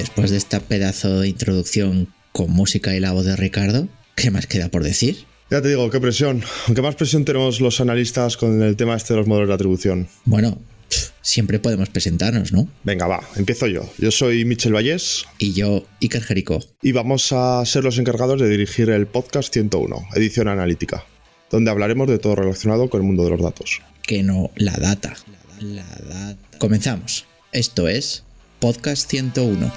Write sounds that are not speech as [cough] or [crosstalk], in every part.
Después de esta pedazo de introducción con música y la voz de Ricardo, ¿qué más queda por decir? Ya te digo, qué presión. Aunque más presión tenemos los analistas con el tema este de los modelos de atribución. Bueno, siempre podemos presentarnos, ¿no? Venga, va, empiezo yo. Yo soy Michel Vallés. Y yo, Iker Jerico. Y vamos a ser los encargados de dirigir el podcast 101, edición analítica, donde hablaremos de todo relacionado con el mundo de los datos. Que no, la data. La data. Comenzamos. Esto es Podcast 101.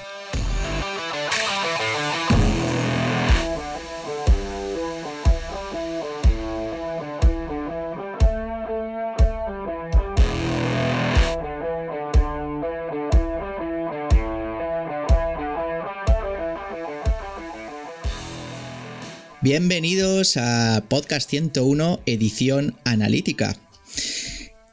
Bienvenidos a Podcast 101, edición analítica.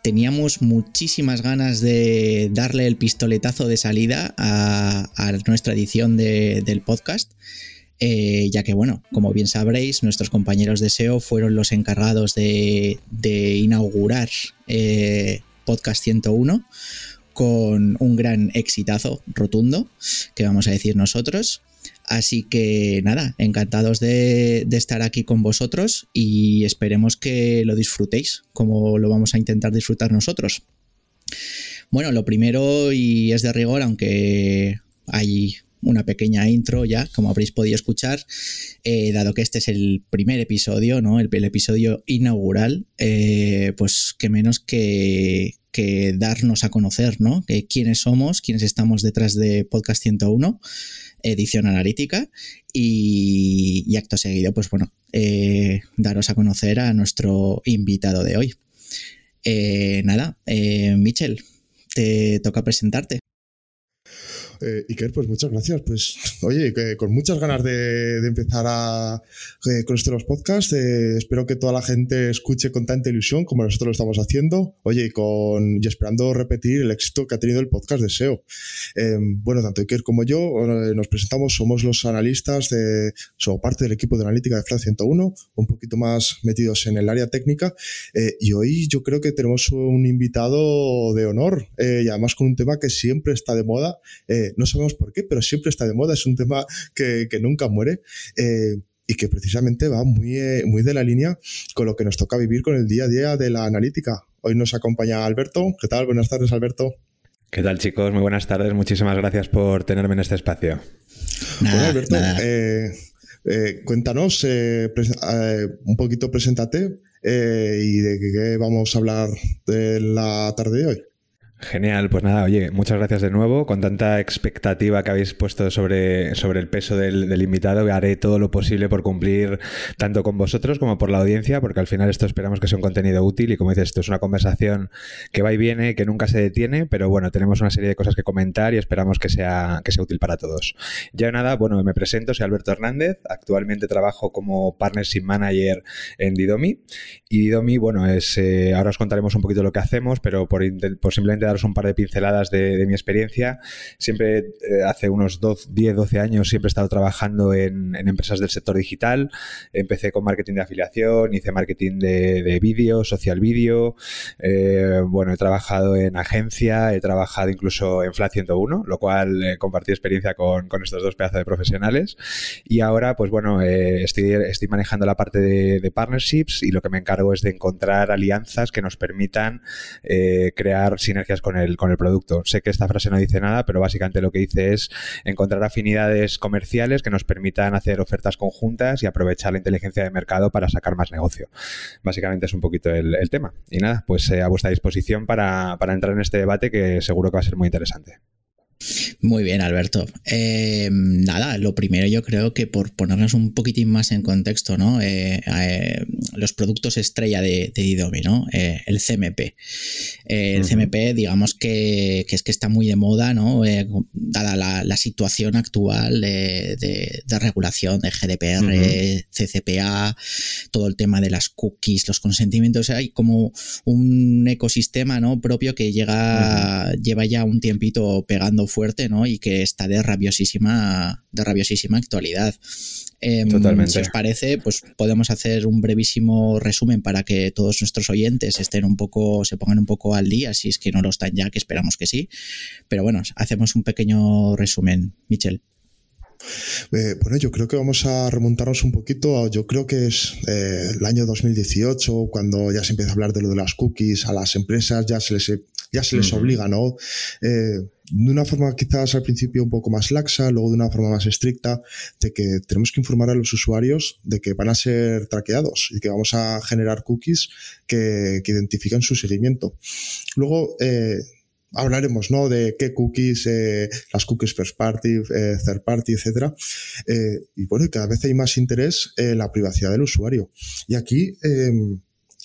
Teníamos muchísimas ganas de darle el pistoletazo de salida a, nuestra edición del podcast. Eh, ya que, bueno, como bien sabréis, nuestros compañeros de SEO fueron los encargados de, inaugurar eh, Podcast 101 con un gran exitazo rotundo, que vamos a decir nosotros. Así que nada, encantados de, estar aquí con vosotros y esperemos que lo disfrutéis como lo vamos a intentar disfrutar nosotros. Bueno, lo primero y es de rigor, aunque hay una pequeña intro ya, como habréis podido escuchar, eh, dado que este es el primer episodio, ¿no? El, episodio inaugural, eh, pues que menos que, que darnos a conocer, ¿no? quiénes somos, quiénes estamos detrás de Podcast 101 edición analítica y, acto seguido, pues bueno, eh, daros a conocer a nuestro invitado de hoy. Eh, nada, eh, Michel, te toca presentarte. Eh, Iker, pues muchas gracias. Pues oye, con muchas ganas de, empezar a, eh, con esto de los podcasts. Eh, espero que toda la gente escuche con tanta ilusión como nosotros lo estamos haciendo. Oye, y, con, y esperando repetir el éxito que ha tenido el podcast de SEO. Em, bueno, tanto Iker como yo eh, nos presentamos, somos los analistas de, somos parte del equipo de analítica de FLA 101, un poquito más metidos en el área técnica. y hoy yo creo que tenemos un invitado de honor y además con un tema que siempre está de moda no sabemos por qué, pero siempre está de moda, es un tema que, nunca muere. Eh, y que precisamente va muy, eh, muy de la línea con lo que nos toca vivir con el día a día de la analítica. Hoy nos acompaña Alberto. ¿Qué tal? Buenas tardes, Alberto. ¿Qué tal, chicos? Muy buenas tardes. Muchísimas gracias por tenerme en este espacio. bueno, Alberto, eh, cuéntanos un poquito, preséntate y de qué vamos a hablar de la tarde de hoy. Genial, pues nada, oye, muchas gracias de nuevo. Con tanta expectativa que habéis puesto sobre, sobre el peso del, del, invitado, haré todo lo posible por cumplir tanto con vosotros como por la audiencia, porque al final esto esperamos que sea un contenido útil y como dices, esto es una conversación que va y viene, que nunca se detiene, pero bueno, tenemos una serie de cosas que comentar y esperamos que sea, que sea útil para todos. Ya nada, bueno, me presento, soy Alberto Hernández, actualmente trabajo como Partnership Manager en Didomi y Didomi, bueno, es, eh, ahora os contaremos un poquito lo que hacemos, pero por, por simplemente daros un par de pinceladas de, mi experiencia. Siempre, eh, hace unos 10, 12 años, siempre he estado trabajando en, empresas del sector digital. Empecé con marketing de afiliación, hice marketing de, vídeo, social vídeo. Eh, bueno, he trabajado en agencia, he trabajado incluso en Flat 101, lo cual eh, compartí experiencia con, estos dos pedazos de profesionales. Y ahora, pues bueno, estoy, manejando la parte de, de, partnerships y lo que me encargo es de encontrar alianzas que nos permitan crear sinergias con el, con el producto. Sé que esta frase no dice nada, pero básicamente lo que dice es encontrar afinidades comerciales que nos permitan hacer ofertas conjuntas y aprovechar la inteligencia de mercado para sacar más negocio. Básicamente es un poquito el, tema. Y nada, pues eh, a vuestra disposición para, para entrar en este debate que seguro que va a ser muy interesante. Muy bien, Alberto. Eh, nada, lo primero yo creo que por ponernos un poquitín más en contexto, ¿no? Eh, eh, los productos estrella de, de Didomi, ¿no? el CMP. el CMP, digamos que, es que está muy de moda, ¿no? dada la, situación actual de, regulación de GDPR, CCPA, todo el tema de las cookies, los consentimientos. Hay como un ecosistema, ¿no? Propio que llega, lleva ya un tiempito pegando fuerte, ¿no? Y que está de rabiosísima, de rabiosísima actualidad. Em, Totalmente. Si os parece, pues podemos hacer un brevísimo resumen para que todos nuestros oyentes estén un poco, se pongan un poco al día, si es que no lo están ya, que esperamos que sí. Pero bueno, hacemos un pequeño resumen, Michel. Eh, bueno, yo creo que vamos a remontarnos un poquito, yo creo que es eh, el año 2018, cuando ya se empieza a hablar de lo de las cookies, a las empresas ya se les, ya se les obliga, ¿no? Eh, de una forma quizás al principio un poco más laxa, luego de una forma más estricta, de que tenemos que informar a los usuarios de que van a ser traqueados y que vamos a generar cookies que, que identifican su seguimiento. Luego, eh, hablaremos ¿no? de qué cookies, eh, las cookies first party, eh, third party, etc. y bueno, cada vez hay más interés en la privacidad del usuario. Y aquí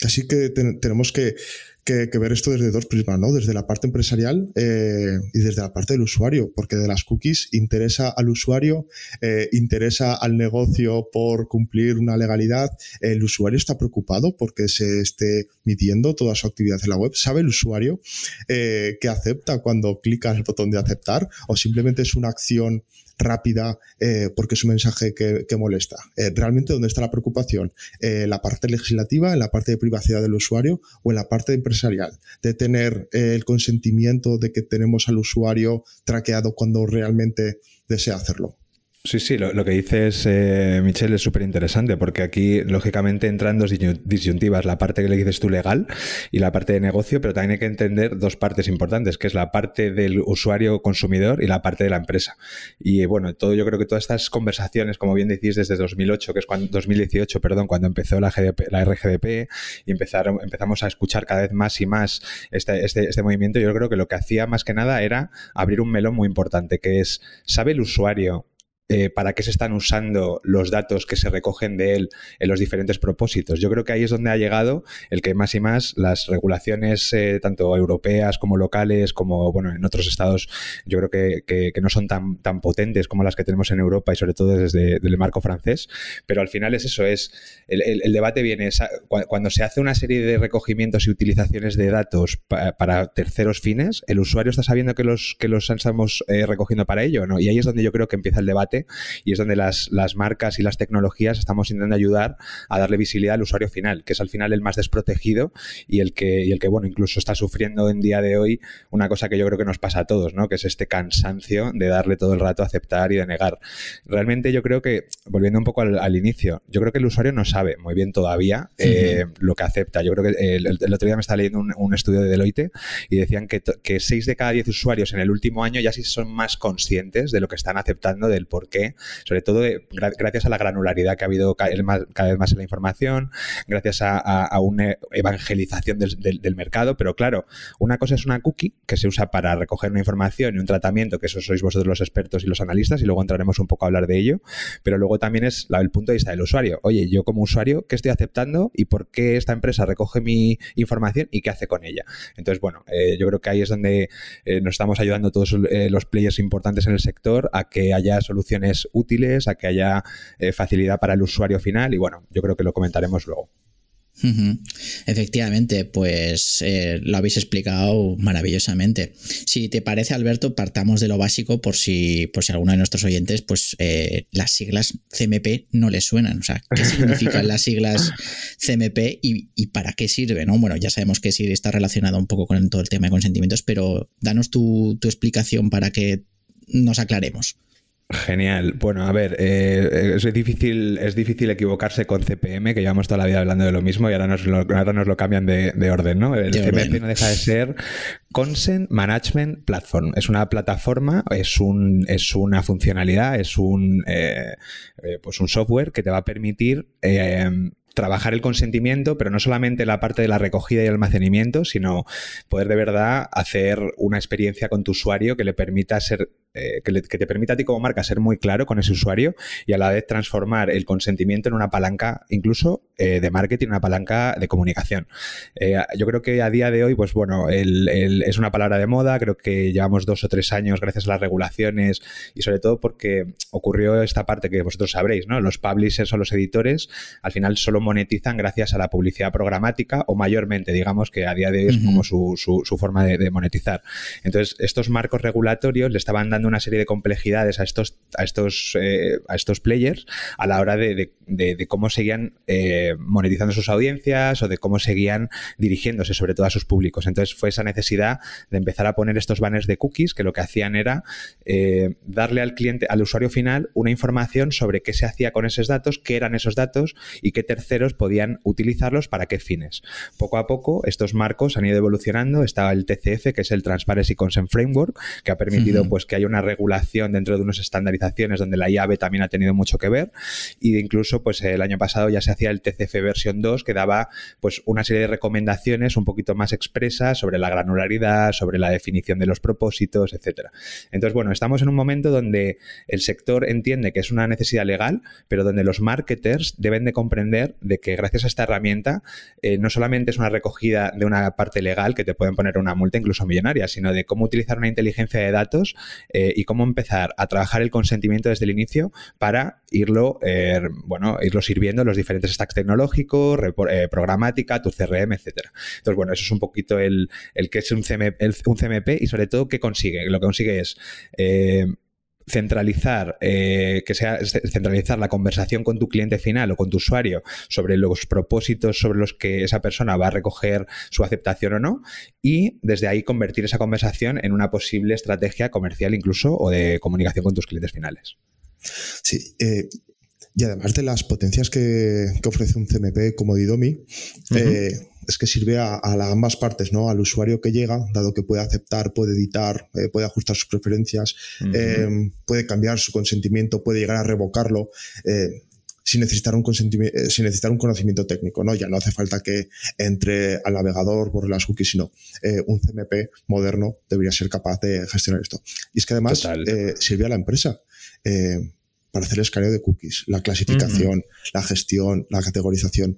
casi que tenemos que que, ver esto desde dos prismas, ¿no? Desde la parte empresarial eh, y desde la parte del usuario, porque de las cookies interesa al usuario, eh, interesa al negocio por cumplir una legalidad. El usuario está preocupado porque se esté midiendo toda su actividad en la web. ¿Sabe el usuario eh, que acepta cuando clica el botón de aceptar o simplemente es una acción rápida eh, porque es un mensaje que, molesta. Eh, ¿Realmente dónde está la preocupación? ¿En la parte legislativa, en la parte de privacidad del usuario o en la parte empresarial? De tener eh, el consentimiento de que tenemos al usuario traqueado cuando realmente desea hacerlo. Sí, sí, lo, que dices, eh, Michelle, es súper interesante porque aquí, lógicamente, entran dos disyuntivas, la parte que le dices tú legal y la parte de negocio, pero también hay que entender dos partes importantes, que es la parte del usuario consumidor y la parte de la empresa. Y bueno, todo, yo creo que todas estas conversaciones, como bien decís, desde 2008, que es cuando, 2018, perdón, cuando empezó la, la RGDP y empezaron, empezamos a escuchar cada vez más y más este, este, este movimiento, yo creo que lo que hacía más que nada era abrir un melón muy importante, que es, ¿sabe el usuario eh, para qué se están usando los datos que se recogen de él en los diferentes propósitos. Yo creo que ahí es donde ha llegado el que más y más las regulaciones, eh, tanto europeas como locales, como bueno, en otros estados, yo creo que, no son tan, tan potentes como las que tenemos en Europa y sobre todo desde el marco francés. Pero al final es eso, es el, debate viene cuando se hace una serie de recogimientos y utilizaciones de datos para terceros fines, el usuario está sabiendo que los, que los estamos eh, recogiendo para ello, ¿no? Y ahí es donde yo creo que empieza el debate y es donde las, marcas y las tecnologías estamos intentando ayudar a darle visibilidad al usuario final, que es al final el más desprotegido y el que, y el que bueno, incluso está sufriendo en día de hoy una cosa que yo creo que nos pasa a todos, ¿no? Que es este cansancio de darle todo el rato a aceptar y de negar. Realmente yo creo que, volviendo un poco al, inicio, yo creo que el usuario no sabe muy bien todavía eh, lo que acepta. Yo creo que el, otro día me estaba leyendo un, estudio de Deloitte y decían que, que 6 de cada 10 usuarios en el último año ya sí son más conscientes de lo que están aceptando, del por qué, sobre todo gracias a la granularidad que ha habido cada vez más, en la información, gracias a, una evangelización del, mercado, pero claro, una cosa es una cookie que se usa para recoger una información y un tratamiento, que eso sois vosotros los expertos y los analistas, y luego entraremos un poco a hablar de ello, pero luego también es el punto de vista del usuario. Oye, yo como usuario, ¿qué estoy aceptando y por qué esta empresa recoge mi información y qué hace con ella? Entonces, bueno, eh, yo creo que ahí es donde eh, nos estamos ayudando todos eh, los players importantes en el sector a que haya soluciones útiles, a que haya eh, facilidad para el usuario final y bueno, yo creo que lo comentaremos luego. Efectivamente, pues eh, lo habéis explicado maravillosamente. Si te parece, Alberto, partamos de lo básico por si, por si alguno de nuestros oyentes, pues eh, las siglas CMP no les suenan. O sea, ¿qué significan las siglas CMP y, para qué sirven? ¿no? Bueno, ya sabemos que sí está relacionado un poco con todo el tema de consentimientos, pero danos tu explicación para que nos aclaremos. Genial. Bueno, a ver, eh, es, difícil, es difícil equivocarse con CPM, que llevamos toda la vida hablando de lo mismo y ahora nos lo, ahora nos lo cambian de, orden, ¿no? El CPM no deja de ser Consent Management Platform. Es una plataforma, es, un, es una funcionalidad, es un, eh, eh, pues un software que te va a permitir trabajar el consentimiento, pero no solamente la parte de la recogida y almacenamiento, sino poder de verdad hacer una experiencia con tu usuario que le permita ser eh, que, te permita a ti como marca ser muy claro con ese usuario y a la vez transformar el consentimiento en una palanca incluso eh, de marketing, una palanca de comunicación. Eh, yo creo que a día de hoy, pues bueno, es una palabra de moda, creo que llevamos dos o tres años gracias a las regulaciones y sobre todo porque ocurrió esta parte que vosotros sabréis, ¿no? Los publishers o los editores al final solo monetizan gracias a la publicidad programática o mayormente, digamos que a día de hoy es como su, forma de, de monetizar. Entonces, estos marcos regulatorios le estaban dando una serie de complejidades a estos, a estos, eh, a estos players a la hora de, cómo seguían eh, monetizando sus audiencias o de cómo seguían dirigiéndose sobre todo a sus públicos. Entonces fue esa necesidad de empezar a poner estos banners de cookies que lo que hacían era eh, darle al cliente, al usuario final, una información sobre qué se hacía con esos datos, qué eran esos datos y qué terceros podían utilizarlos para qué fines. Poco a poco estos marcos han ido evolucionando. Estaba el TCF, que es el Transparency Consent Framework, que ha permitido pues que haya una regulación dentro de unas estandarizaciones donde la llave también ha tenido mucho que ver y incluso pues el año pasado ya se hacía el TCF versión 2 que daba pues una serie de recomendaciones un poquito más expresas sobre la granularidad, sobre la definición de los propósitos, etcétera. Entonces, bueno, estamos en un momento donde el sector entiende que es una necesidad legal, pero donde los marketers deben de comprender de que gracias a esta herramienta eh, no solamente es una recogida de una parte legal que te pueden poner una multa incluso millonaria, sino de cómo utilizar una inteligencia de datos eh, y cómo empezar a trabajar el consentimiento desde el inicio para irlo, eh, bueno, irlo sirviendo en los diferentes stacks tecnológicos, eh, programática, tu CRM, etcétera. Entonces, bueno, eso es un poquito el, el que es un un CMP y sobre todo qué consigue. Lo que consigue es centralizar, eh, que sea centralizar la conversación con tu cliente final o con tu usuario sobre los propósitos sobre los que esa persona va a recoger su aceptación o no, y desde ahí convertir esa conversación en una posible estrategia comercial incluso o de comunicación con tus clientes finales. Sí, eh, y además de las potencias que, ofrece un CMP como Didomi, eh, es que sirve a, ambas partes, ¿no? Al usuario que llega, dado que puede aceptar, puede editar, eh, puede ajustar sus preferencias, eh, puede cambiar su consentimiento, puede llegar a revocarlo. sin necesitar, un sin necesitar un conocimiento técnico, ¿no? Ya no hace falta que entre al navegador, por las cookies, sino un CMP moderno debería ser capaz de gestionar esto. Y es que además sirve a la empresa para hacer el escaneo de cookies, la clasificación, la gestión, la categorización.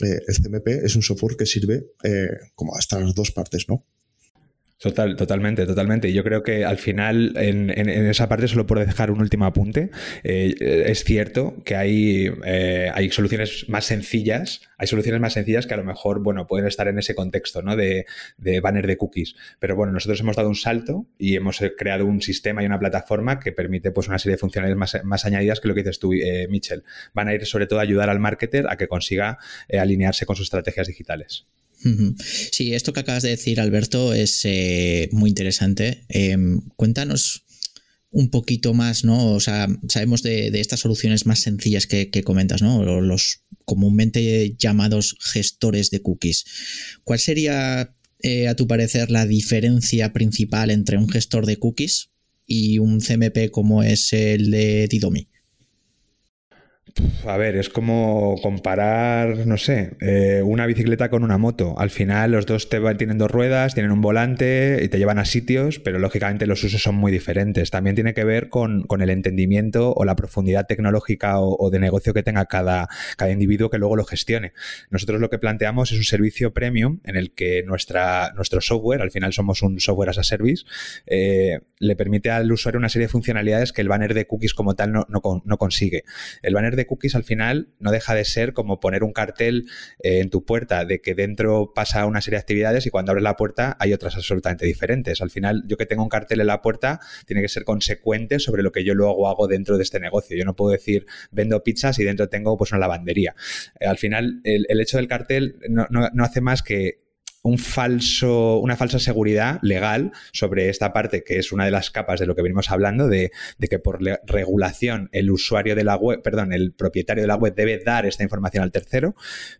Eh, el CMP es un software que sirve eh, como hasta las dos partes, ¿no? Total, totalmente, totalmente. Y yo creo que al final, en, esa parte, solo por dejar un último apunte, eh, es cierto que hay, eh, hay soluciones más sencillas, hay soluciones más sencillas que a lo mejor, bueno, pueden estar en ese contexto, ¿no? De, banner de cookies. Pero bueno, nosotros hemos dado un salto y hemos creado un sistema y una plataforma que permite, pues, una serie de funcionalidades más, añadidas que lo que dices tú, eh. Van a ir sobre todo a ayudar al marketer a que consiga alinearse con sus estrategias digitales. Sí, esto que acabas de decir, Alberto, es eh, muy interesante. Em, cuéntanos un poquito más, ¿no? O sea, sabemos de, estas soluciones más sencillas que, comentas, ¿no? Los comúnmente llamados gestores de cookies. ¿Cuál sería, eh, a tu parecer, la diferencia principal entre un gestor de cookies y un CMP como es el de Didomi? A ver, es como comparar, no sé, eh, una bicicleta con una moto. Al final los dos tienen dos ruedas, tienen un volante y te llevan a sitios, pero lógicamente los usos son muy diferentes. También tiene que ver con, el entendimiento o la profundidad tecnológica o, de negocio que tenga cada, individuo que luego lo gestione. Nosotros lo que planteamos es un servicio premium en el que nuestro software, al final somos un software as a service, eh, le permite al usuario una serie de funcionalidades que el banner de cookies como tal no, no consigue. El banner de cookies al final no deja de ser como poner un cartel eh, en tu puerta de que dentro pasa una serie de actividades y cuando abres la puerta hay otras absolutamente diferentes. Al final, yo que tengo un cartel en la puerta tiene que ser consecuente sobre lo que yo luego hago dentro de este negocio. Yo no puedo decir vendo pizzas y dentro tengo pues una lavandería. Eh, al final, el, hecho del cartel no hace más que un falso, una falsa seguridad legal sobre esta parte, que es una de las capas de lo que venimos hablando, de, que por regulación el usuario de la web, perdón, el propietario de la web debe dar esta información al tercero,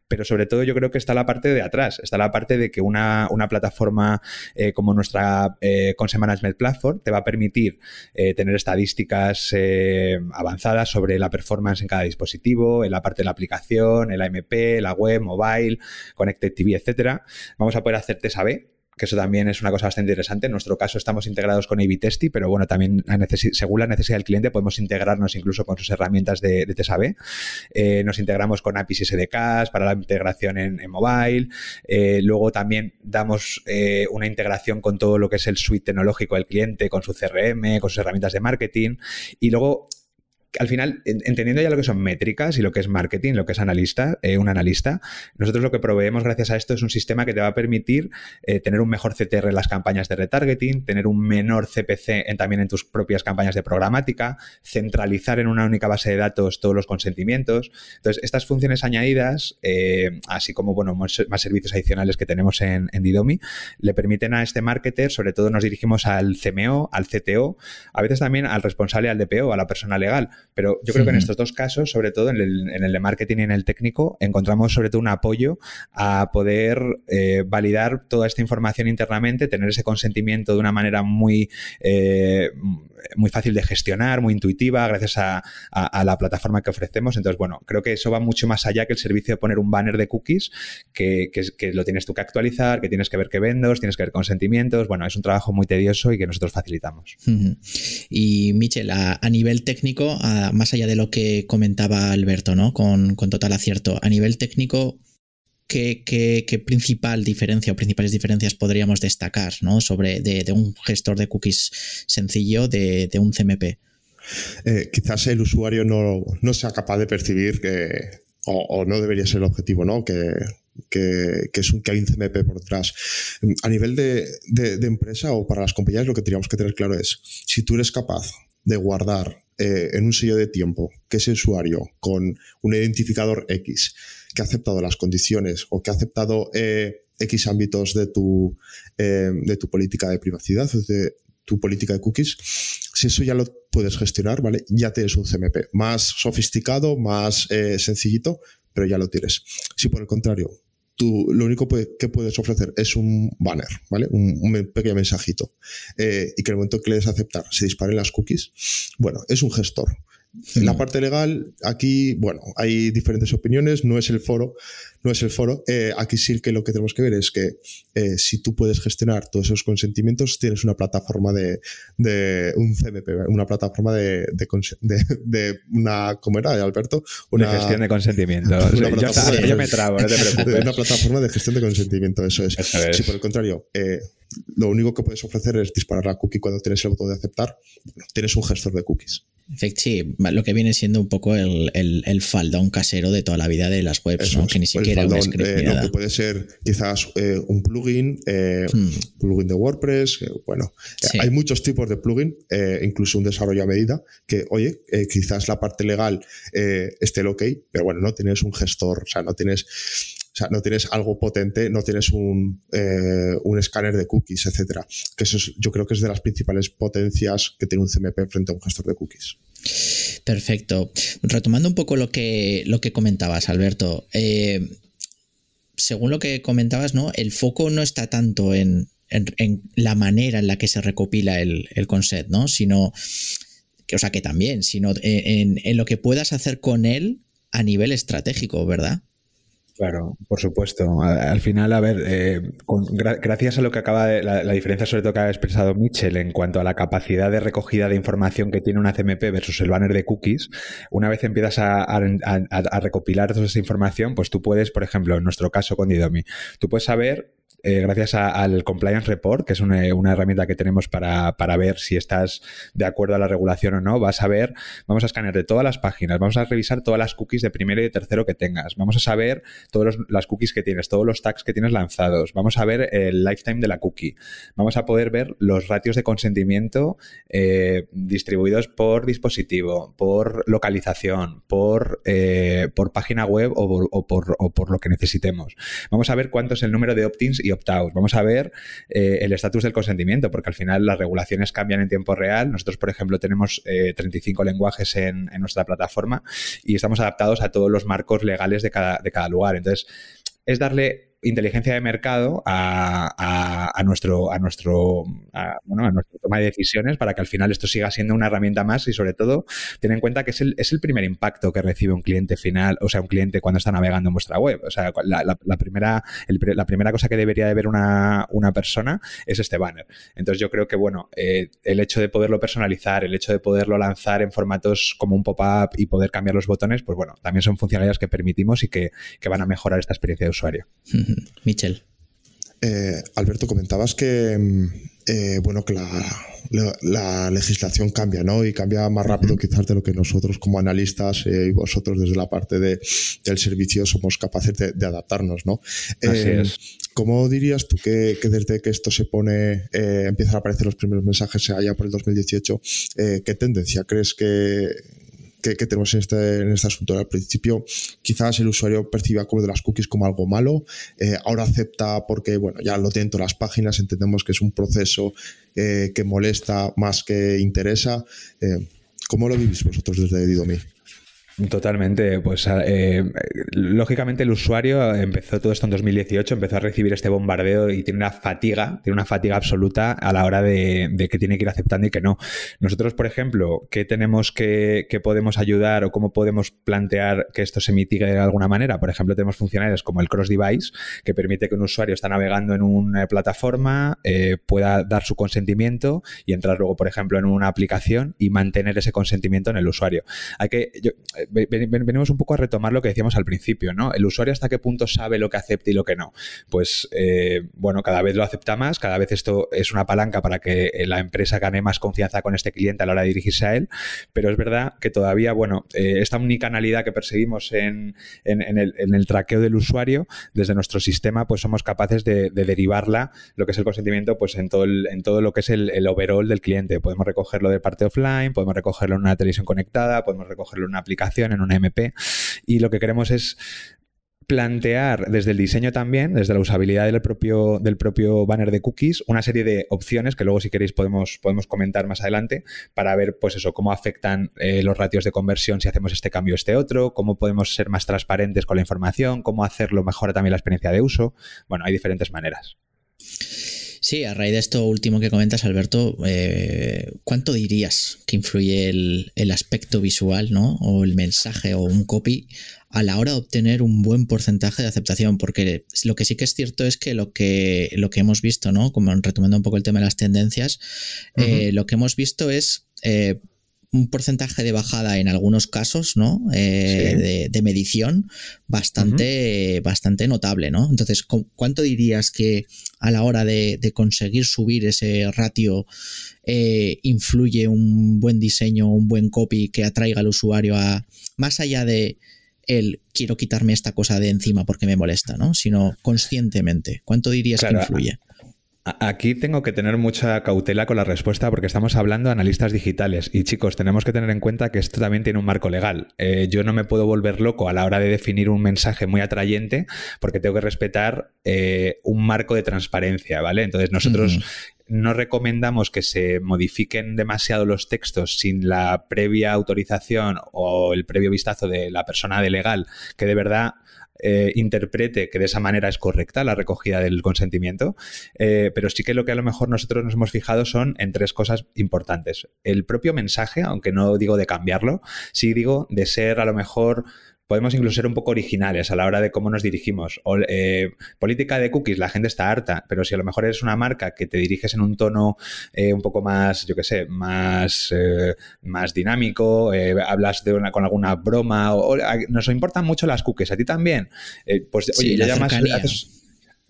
pero sobre todo yo creo que está la parte de atrás, está la parte de que una, plataforma eh, como nuestra eh, Management Platform te va a permitir eh, tener estadísticas eh, avanzadas sobre la performance en cada dispositivo, en la parte de la aplicación, el AMP, la web, mobile, Connected TV, etcétera. Vamos a poder hacerte saber que eso también es una cosa bastante interesante. En nuestro caso estamos integrados con a Testy, pero bueno, también según la necesidad del cliente podemos integrarnos incluso con sus herramientas de, de TSAB. Eh, nos integramos con APIs SDKs para la integración en, mobile. Eh, luego también damos eh, una integración con todo lo que es el suite tecnológico del cliente, con su CRM, con sus herramientas de marketing. Y luego al final, entendiendo ya lo que son métricas y lo que es marketing, lo que es analista, eh, un analista, nosotros lo que proveemos gracias a esto es un sistema que te va a permitir eh, tener un mejor CTR en las campañas de retargeting, tener un menor CPC en, también en tus propias campañas de programática, centralizar en una única base de datos todos los consentimientos. Entonces, estas funciones añadidas, eh, así como bueno, más, servicios adicionales que tenemos en, en, Didomi, le permiten a este marketer, sobre todo nos dirigimos al CMO, al CTO, a veces también al responsable, al DPO, a la persona legal pero yo creo que en estos dos casos, sobre todo en el, de marketing y en el técnico, encontramos sobre todo un apoyo a poder eh, validar toda esta información internamente, tener ese consentimiento de una manera muy, eh, muy fácil de gestionar, muy intuitiva, gracias a, la plataforma que ofrecemos. Entonces, bueno, creo que eso va mucho más allá que el servicio de poner un banner de cookies, que, que lo tienes tú que actualizar, que tienes que ver qué vendos, tienes que ver consentimientos. Bueno, es un trabajo muy tedioso y que nosotros facilitamos. Y Michel, a, nivel técnico, más allá de lo que comentaba Alberto, ¿no? Con, total acierto, a nivel técnico, ¿qué, principal diferencia o principales diferencias podríamos destacar ¿no? sobre de, un gestor de cookies sencillo de, un CMP? Eh, quizás el usuario no, sea capaz de percibir que, o, no debería ser el objetivo, ¿no? Que, es un, que hay un CMP por detrás. A nivel de, de, empresa o para las compañías, lo que teníamos que tener claro es, si tú eres capaz de guardar eh, en un sello de tiempo que ese usuario con un identificador X que ha aceptado las condiciones o que ha aceptado eh, X ámbitos de tu, eh, de tu política de privacidad, de tu política de cookies, si eso ya lo puedes gestionar, ¿vale? Ya tienes un CMP más sofisticado, más sencillito, pero ya lo tienes. Si por el contrario lo único que puedes ofrecer es un banner, ¿vale? Un, pequeño mensajito. Eh, y que en el momento que le des aceptar se disparen las cookies, bueno, es un gestor. En la parte legal, aquí, bueno, hay diferentes opiniones, no es el foro, no es el foro. Eh, aquí sí que lo que tenemos que ver es que eh, si tú puedes gestionar todos esos consentimientos, tienes una plataforma de, un CMP, una plataforma de, de, una, ¿cómo era, Alberto? Una gestión de consentimiento. [laughs] yo, me trabo, no te [laughs] preocupes. Una plataforma de gestión de consentimiento, eso es. Si por el contrario, eh, lo único que puedes ofrecer es disparar la cookie cuando tienes el botón de aceptar, tienes un gestor de cookies. Sí, lo que viene siendo un poco el, el, faldón casero de toda la vida de las webs, que ni siquiera un script eh, que puede ser quizás eh, un plugin, eh, hmm. plugin de WordPress, bueno, hay muchos tipos de plugin, incluso un desarrollo a medida, que, oye, quizás la parte legal esté ok, pero bueno, no tienes un gestor, o sea, no tienes o sea, no tienes algo potente, no tienes un, eh, un escáner de cookies, etcétera. Que eso yo creo que es de las principales potencias que tiene un CMP frente a un gestor de cookies. Perfecto. Retomando un poco lo que, lo que comentabas, Alberto. Eh, según lo que comentabas, ¿no? El foco no está tanto en, la manera en la que se recopila el, el concept, ¿no? Sino. Que, o sea, que también, sino en, en lo que puedas hacer con él a nivel estratégico, ¿verdad? Claro, por supuesto. Al, final, a ver, eh, gracias a lo que acaba de, la, diferencia sobre todo que ha expresado Mitchell en cuanto a la capacidad de recogida de información que tiene una CMP versus el banner de cookies, una vez empiezas a, a recopilar toda esa información, pues tú puedes, por ejemplo, en nuestro caso con Didomi, tú puedes saber eh, gracias al Compliance Report, que es una, herramienta que tenemos para, ver si estás de acuerdo a la regulación o no, vas a ver, vamos a escanear de todas las páginas, vamos a revisar todas las cookies de primero y de tercero que tengas, vamos a saber todas las cookies que tienes, todos los tags que tienes lanzados, vamos a ver el lifetime de la cookie, vamos a poder ver los ratios de consentimiento eh, distribuidos por dispositivo, por localización, por, eh, por página web o por, o por lo que necesitemos. Vamos a ver cuánto es el número de opt-ins y opt-outs. Vamos a ver eh, el estatus del consentimiento, porque al final las regulaciones cambian en tiempo real. Nosotros, por ejemplo, tenemos 35 eh, lenguajes en, nuestra plataforma y estamos adaptados a todos los marcos legales de cada lugar. Entonces, es darle inteligencia de mercado a, nuestro, a, nuestro, bueno, a nuestra toma de decisiones para que al final esto siga siendo una herramienta más y sobre todo ten en cuenta que es el, es el primer impacto que recibe un cliente final, o sea, un cliente cuando está navegando en vuestra web. O sea, la, primera, la primera cosa que debería de ver una, una, persona es este banner. Entonces yo creo que, bueno, eh, el hecho de poderlo personalizar, el hecho de poderlo lanzar en formatos como un pop-up y poder cambiar los botones, pues bueno, también son funcionalidades que permitimos y que, que van a mejorar esta experiencia de usuario. [laughs] Michel. Eh, Alberto, comentabas que, mm, eh, bueno, que la, legislación cambia, ¿no? Y cambia más rápido quizás de lo que nosotros como analistas eh, y vosotros desde la parte de, del servicio somos capaces de, adaptarnos, ¿no? Así es. ¿Cómo dirías tú que, desde que esto se pone, empiezan a aparecer los primeros mensajes allá por el 2018, qué tendencia crees que, que, tenemos en este, en este asunto. Al principio, quizás el usuario perciba como de las cookies como algo malo, eh, ahora acepta porque, bueno, ya lo tienen todas las páginas, entendemos que es un proceso eh, que molesta más que interesa. Eh, ¿Cómo lo vivís vosotros desde Didomi? Totalmente, pues eh, lógicamente el usuario empezó todo esto en 2018, empezó a recibir este bombardeo y tiene una fatiga, tiene una fatiga absoluta a la hora de, que tiene que ir aceptando y que no. Nosotros, por ejemplo, ¿qué tenemos que, podemos ayudar o cómo podemos plantear que esto se mitigue de alguna manera? Por ejemplo, tenemos funcionalidades como el cross device, que permite que un usuario está navegando en una plataforma, eh, pueda dar su consentimiento y entrar luego, por ejemplo, en una aplicación y mantener ese consentimiento en el usuario. Hay que, venimos un poco a retomar lo que decíamos al principio, ¿no? El usuario hasta qué punto sabe lo que acepta y lo que no. Pues, eh, bueno, cada vez lo acepta más, cada vez esto es una palanca para que la empresa gane más confianza con este cliente a la hora de dirigirse a él, pero es verdad que todavía, bueno, eh, esta unicanalidad que perseguimos en, el, traqueo del usuario, desde nuestro sistema, pues somos capaces de, derivarla, lo que es el consentimiento, pues en todo, en todo lo que es el, el overall del cliente. Podemos recogerlo de parte offline, podemos recogerlo en una televisión conectada, podemos recogerlo en una aplicación en una MP y lo que queremos es plantear desde el diseño también, desde la usabilidad del propio, del propio banner de cookies, una serie de opciones que luego si queréis podemos, podemos comentar más adelante para ver pues eso, cómo afectan eh, los ratios de conversión si hacemos este cambio o este otro, cómo podemos ser más transparentes con la información, cómo hacerlo mejor también la experiencia de uso. Bueno, hay diferentes maneras. Sí, a raíz de esto último que comentas, Alberto, eh, ¿cuánto dirías que influye el, aspecto visual, ¿no? O el mensaje o un copy a la hora de obtener un buen porcentaje de aceptación? Porque lo que sí que es cierto es que lo que, lo que hemos visto, ¿no? Como retomando un poco el tema de las tendencias, eh, lo que hemos visto es eh, un porcentaje de bajada en algunos casos, ¿no? Eh, de, medición bastante, bastante notable, ¿no? Entonces, ¿cuánto dirías que a la hora de, conseguir subir ese ratio eh, influye un buen diseño, un buen copy que atraiga al usuario a, más allá de el quiero quitarme esta cosa de encima porque me molesta, ¿no? Sino conscientemente. ¿Cuánto dirías que influye? Aquí tengo que tener mucha cautela con la respuesta porque estamos hablando de analistas digitales y chicos, tenemos que tener en cuenta que esto también tiene un marco legal. Eh, yo no me puedo volver loco a la hora de definir un mensaje muy atrayente porque tengo que respetar eh, un marco de transparencia, ¿vale? Entonces nosotros no recomendamos que se modifiquen demasiado los textos sin la previa autorización o el previo vistazo de la persona de legal que de verdad eh, interprete que de esa manera es correcta la recogida del consentimiento, eh, pero sí que lo que a lo mejor nosotros nos hemos fijado son en tres cosas importantes. El propio mensaje, aunque no digo de cambiarlo, sí digo de ser a lo mejor podemos incluso ser un poco originales a la hora de cómo nos dirigimos. Eh, política de cookies, la gente está harta, pero si a lo mejor eres una marca que te diriges en un tono eh, un poco más, yo qué sé, más, eh, más dinámico, hablas de una, con alguna broma, o, nos importan mucho las cookies, a ti también, pues oye, ya llamas,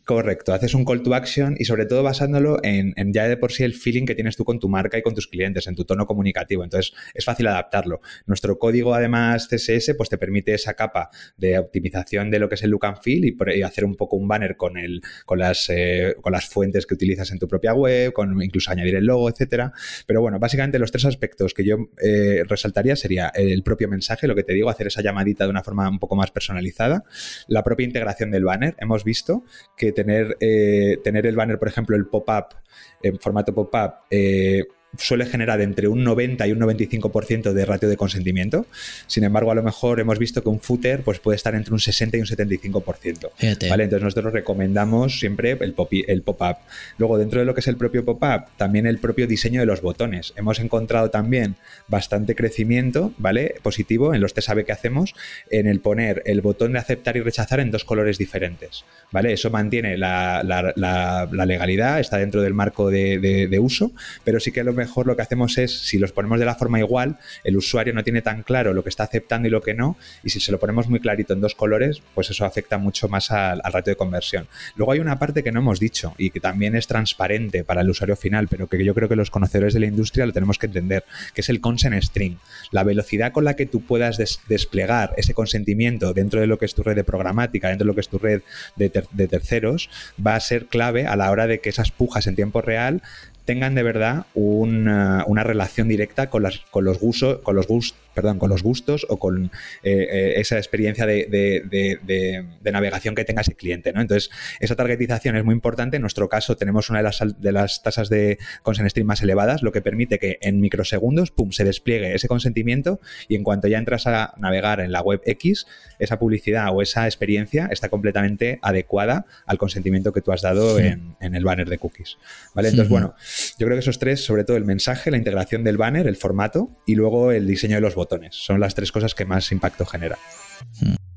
Correcto, haces un call to action y sobre todo basándolo en, ya de por sí el feeling que tienes tú con tu marca y con tus clientes, en tu tono comunicativo. Entonces es fácil adaptarlo. Nuestro código además CSS pues te permite esa capa de optimización de lo que es el look and feel y, hacer un poco un banner con, el, con, las, eh, con las fuentes que utilizas en tu propia web, con incluso añadir el logo, etcétera. Pero bueno, básicamente los tres aspectos que yo eh, resaltaría sería el propio mensaje, lo que te digo, hacer esa llamadita de una forma un poco más personalizada, la propia integración del banner. Hemos visto que tener, eh, tener el banner, por ejemplo, el pop-up en formato pop-up, eh, suele generar entre un 90 y un 95% de ratio de consentimiento. Sin embargo, a lo mejor hemos visto que un footer pues, puede estar entre un 60 y un 75%. ¿vale? Entonces nosotros recomendamos siempre el pop-up. Luego, dentro de lo que es el propio pop-up, también el propio diseño de los botones. Hemos encontrado también bastante crecimiento ¿vale? positivo en los test que hacemos en el poner el botón de aceptar y rechazar en dos colores diferentes. ¿vale? Eso mantiene la, legalidad, está dentro del marco de, uso, pero sí que lo mejor lo que hacemos es, si los ponemos de la forma igual, el usuario no tiene tan claro lo que está aceptando y lo que no, y si se lo ponemos muy clarito en dos colores, pues eso afecta mucho más al, al ratio de conversión. Luego hay una parte que no hemos dicho y que también es transparente para el usuario final, pero que yo creo que los conocedores de la industria lo tenemos que entender, que es el consent string. La velocidad con la que tú puedas desplegar ese consentimiento dentro de lo que es tu red de programática, dentro de lo que es tu red de, de terceros, va a ser clave a la hora de que esas pujas en tiempo real tengan de verdad una, una relación directa con, las, con los gustos, con los gustos perdón, con los gustos o con eh, eh, esa experiencia de, navegación que tenga ese cliente. ¿no? Entonces, esa targetización es muy importante. En nuestro caso, tenemos una de las, de las tasas de consent stream más elevadas, lo que permite que en microsegundos pum, se despliegue ese consentimiento y en cuanto ya entras a navegar en la web X, esa publicidad o esa experiencia está completamente adecuada al consentimiento que tú has dado en, el banner de cookies. ¿vale? Entonces, bueno, yo creo que esos tres, sobre todo el mensaje, la integración del banner, el formato y luego el diseño de los botones. Son las tres cosas que más impacto generan. Hmm.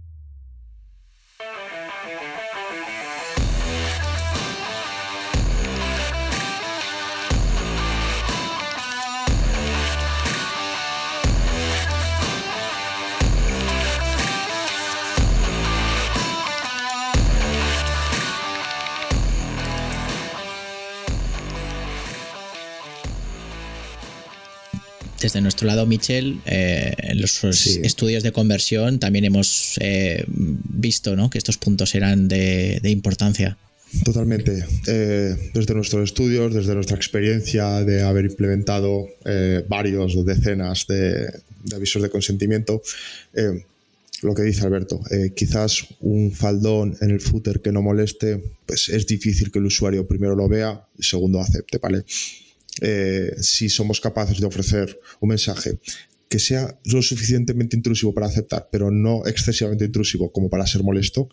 Desde nuestro lado, Michel, eh, en los estudios de conversión también hemos eh, visto que estos puntos eran de, importancia. Totalmente. Eh, desde nuestros estudios, desde nuestra experiencia de haber implementado varios o decenas de, avisos de consentimiento, lo que dice Alberto, quizás un faldón en el footer que no moleste, pues es difícil que el usuario primero lo vea y segundo acepte, ¿vale? Eh, si somos capaces de ofrecer un mensaje que sea lo suficientemente intrusivo para aceptar, pero no excesivamente intrusivo como para ser molesto,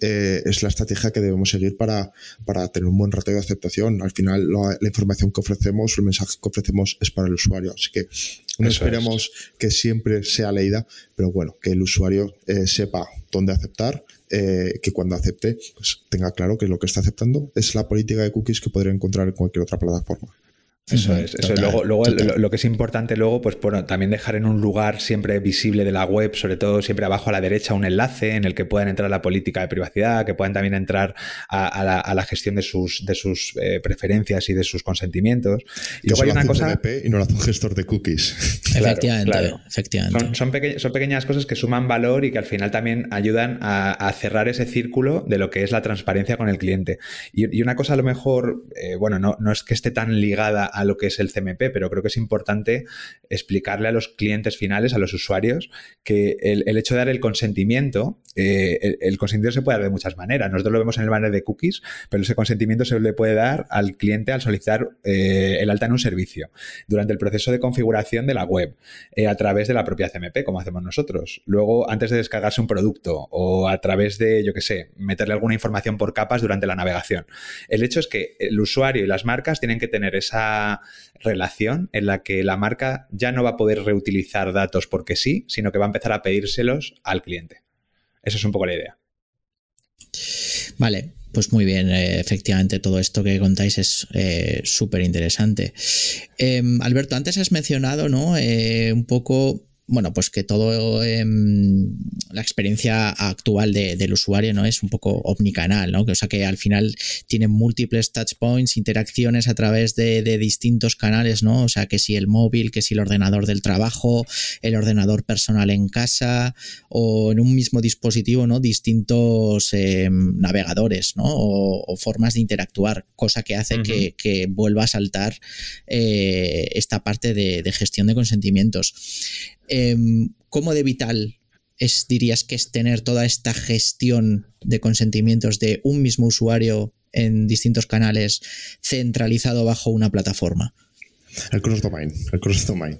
eh, es la estrategia que debemos seguir para, para, tener un buen rato de aceptación. Al final, la, información que ofrecemos, el mensaje que ofrecemos es para el usuario. Así que no esperemos que siempre sea leída, pero bueno, que el usuario eh, sepa dónde aceptar, que cuando acepte, pues tenga claro que lo que está aceptando es la política de cookies que podría encontrar en cualquier otra plataforma. Eso es. Eso luego, luego lo, que es importante luego, pues bueno, también dejar en un lugar siempre visible de la web, sobre todo siempre abajo a la derecha, un enlace en el que puedan entrar la política de privacidad, que puedan también entrar a, la, gestión de sus, de sus eh, preferencias y de sus consentimientos. Y luego hay una cosa. y no lo hace un gestor de cookies. [laughs] efectivamente. efectivamente. Son, son, pequeñas cosas que suman valor y que al final también ayudan a, cerrar ese círculo de lo que es la transparencia con el cliente. Y, una cosa a lo mejor, eh, bueno, no, no es que esté tan ligada a lo que es el CMP, pero creo que es importante explicarle a los clientes finales, a los usuarios, que el, hecho de dar el consentimiento, eh, el, consentimiento se puede dar de muchas maneras. Nosotros lo vemos en el banner de cookies, pero ese consentimiento se le puede dar al cliente al solicitar eh, el alta en un servicio, durante el proceso de configuración de la web, eh, a través de la propia CMP, como hacemos nosotros. Luego, antes de descargarse un producto o a través de, yo qué sé, meterle alguna información por capas durante la navegación. El hecho es que el usuario y las marcas tienen que tener esa relación en la que la marca ya no va a poder reutilizar datos porque sí, sino que va a empezar a pedírselos al cliente. Esa es un poco la idea. Vale, pues muy bien, eh, efectivamente todo esto que contáis es eh, súper interesante. Em, Alberto, antes has mencionado, ¿no? Eh, un poco bueno, pues que todo em, la experiencia actual del usuario no es un poco omnicanal, ¿no? O sea que al final tiene múltiples touchpoints, interacciones a través de, distintos canales, ¿no? O sea que si el móvil, que si el ordenador del trabajo, el ordenador personal en casa o en un mismo dispositivo, ¿no? Distintos em, navegadores, ¿no? O, formas de interactuar, cosa que hace que, vuelva a saltar eh, esta parte de, de gestión de consentimientos. Em, ¿cómo de vital es, dirías que es tener toda esta gestión de consentimientos de un mismo usuario en distintos canales centralizado bajo una plataforma? El cross-domain, el cross-domain. Pues cross domain